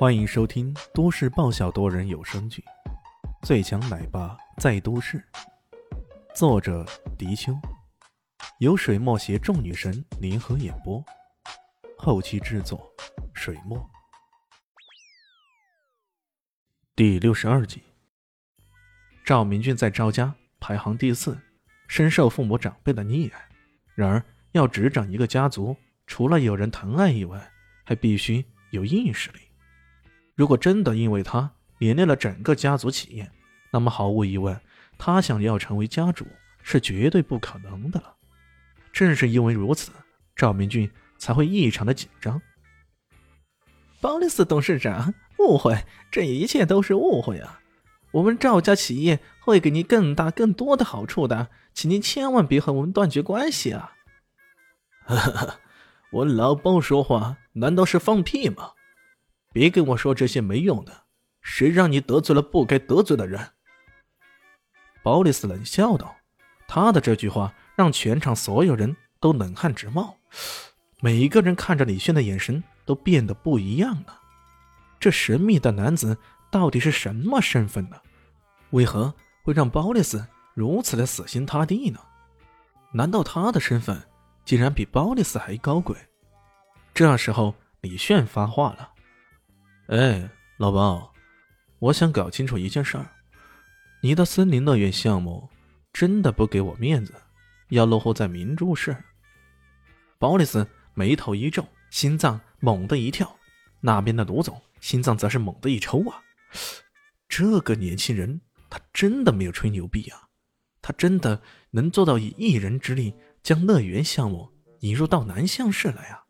欢迎收听都市爆笑多人有声剧《最强奶爸在都市》，作者：迪秋，由水墨携众女神联合演播，后期制作：水墨。第六十二集，赵明俊在赵家排行第四，深受父母长辈的溺爱。然而，要执掌一个家族，除了有人疼爱以外，还必须有硬实力。如果真的因为他连累了整个家族企业，那么毫无疑问，他想要成为家主是绝对不可能的了。正是因为如此，赵明俊才会异常的紧张。鲍里斯董事长，误会，这一切都是误会啊！我们赵家企业会给您更大、更多的好处的，请您千万别和我们断绝关系啊！哈哈，我老包说话难道是放屁吗？别跟我说这些没用的，谁让你得罪了不该得罪的人？鲍里斯冷笑道。他的这句话让全场所有人都冷汗直冒，每一个人看着李炫的眼神都变得不一样了。这神秘的男子到底是什么身份呢？为何会让鲍里斯如此的死心塌地呢？难道他的身份竟然比鲍里斯还高贵？这时候，李炫发话了。哎，老包，我想搞清楚一件事儿：你的森林乐园项目真的不给我面子，要落后在明珠市？鲍里斯眉头一皱，心脏猛地一跳。那边的卢总心脏则是猛地一抽啊！这个年轻人，他真的没有吹牛逼啊！他真的能做到以一人之力将乐园项目引入到南向市来啊！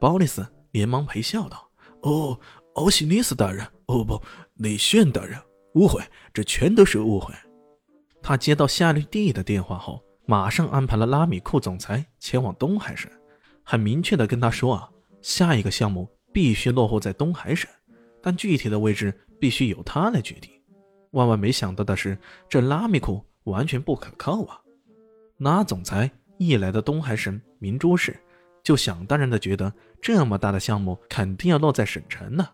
鲍里斯连忙陪笑道：“哦。”欧西尼斯大人，哦不，李炫大人，误会，这全都是误会。他接到夏绿蒂的电话后，马上安排了拉米库总裁前往东海省，很明确的跟他说啊，下一个项目必须落户在东海省，但具体的位置必须由他来决定。万万没想到的是，这拉米库完全不可靠啊！那总裁一来到东海省明珠市，就想当然的觉得这么大的项目肯定要落在省城呢。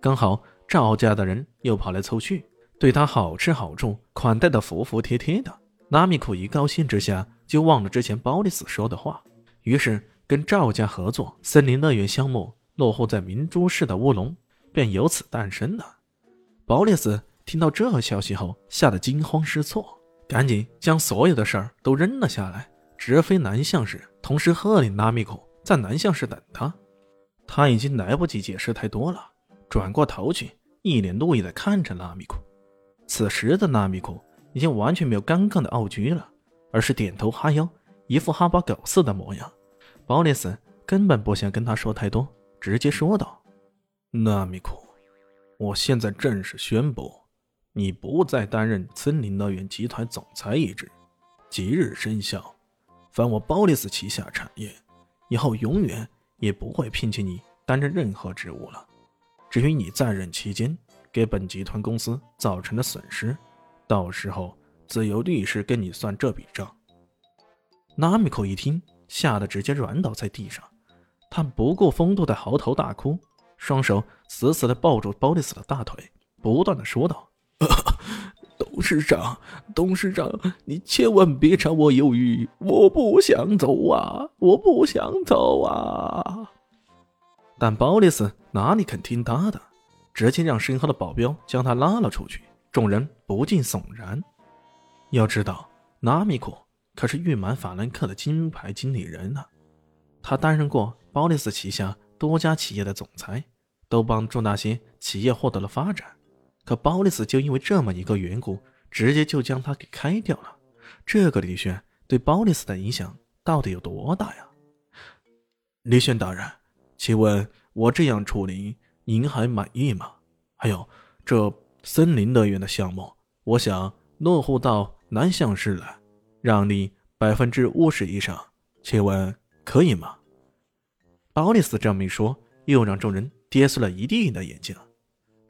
刚好赵家的人又跑来凑去，对他好吃好住，款待的服服帖帖的。拉米库一高兴之下，就忘了之前鲍里斯说的话，于是跟赵家合作，森林乐园项目落户在明珠市的乌龙，便由此诞生了。鲍里斯听到这消息后，吓得惊慌失措，赶紧将所有的事儿都扔了下来，直飞南向市，同时喝令拉米库在南向市等他。他已经来不及解释太多了。转过头去，一脸怒意地看着拉米库。此时的拉米库已经完全没有刚刚的傲居了，而是点头哈腰，一副哈巴狗似的模样。鲍里斯根本不想跟他说太多，直接说道：“拉米库，我现在正式宣布，你不再担任森林乐园集团总裁一职，即日生效。凡我鲍里斯旗下产业，以后永远也不会聘请你担任任何职务了。”至于你在任期间给本集团公司造成的损失，到时候自有律师跟你算这笔账。纳米口一听，吓得直接软倒在地上，他不顾风度的嚎啕大哭，双手死死地抱住鲍里斯的大腿，不断的说道：“ 董事长，董事长，你千万别查我鱿鱼，我不想走啊，我不想走啊。”但鲍里斯哪里肯听他的，直接让身后的保镖将他拉了出去。众人不禁悚然。要知道，纳米库可是誉满法兰克的金牌经理人呢，他担任过鲍里斯旗下多家企业的总裁，都帮助那些企业获得了发展。可鲍里斯就因为这么一个缘故，直接就将他给开掉了。这个李炫对鲍里斯的影响到底有多大呀？李炫大人。请问，我这样处理您还满意吗？还有，这森林乐园的项目，我想落户到南向市来，让利百分之五十以上，请问可以吗？鲍里斯这么一说，又让众人跌碎了一地的眼镜。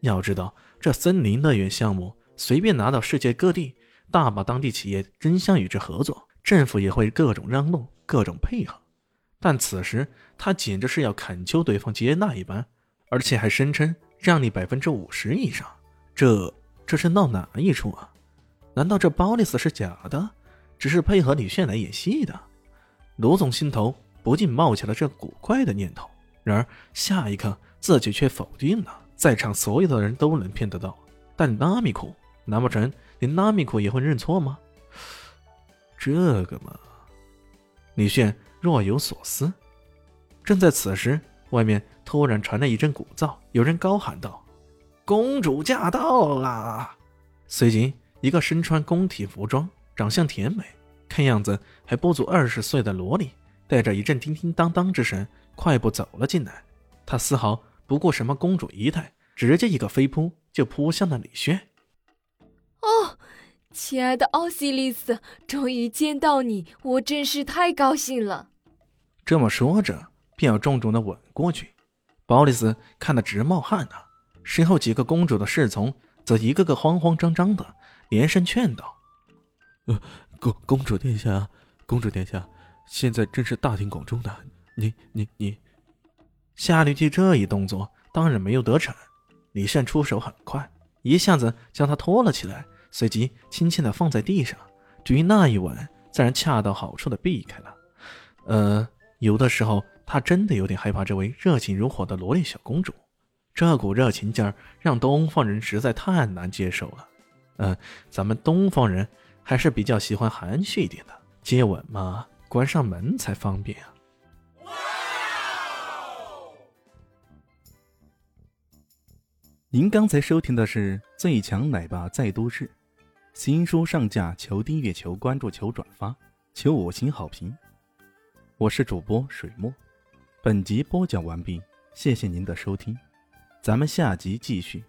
要知道，这森林乐园项目随便拿到世界各地，大把当地企业争相与之合作，政府也会各种让路，各种配合。但此时他简直是要恳求对方接纳一般，而且还声称让你百分之五十以上，这这是闹哪一出啊？难道这鲍里斯是假的，只是配合李炫来演戏的？卢总心头不禁冒起了这古怪的念头，然而下一刻自己却否定了。在场所有的人都能骗得到，但拉米库，难不成连拉米库也会认错吗？这个嘛，李炫若有所思。正在此时，外面突然传来一阵鼓噪，有人高喊道：“公主驾到啦！”随即，一个身穿宫体服装、长相甜美、看样子还不足二十岁的萝莉，带着一阵叮叮当当之声，快步走了进来。她丝毫不顾什么公主仪态，直接一个飞扑就扑向了李轩。哦，亲爱的奥西里斯，终于见到你，我真是太高兴了。这么说着。便要重重的吻过去，鲍里斯看得直冒汗呢。身后几个公主的侍从则一个个慌慌张张的，连声劝道：“呃，公公主殿下，公主殿下，现在正是大庭广众的，你你你。”夏绿蒂这一动作当然没有得逞，李善出手很快，一下子将她拖了起来，随即轻轻的放在地上。至于那一吻，自然恰到好处的避开了。呃，有的时候。他真的有点害怕这位热情如火的萝莉小公主，这股热情劲儿让东方人实在太难接受了。嗯，咱们东方人还是比较喜欢含蓄一点的，接吻嘛，关上门才方便啊。您刚才收听的是《最强奶爸在都市》，新书上架，求订阅，求关注，求转发，求五星好评。我是主播水墨。本集播讲完毕，谢谢您的收听，咱们下集继续。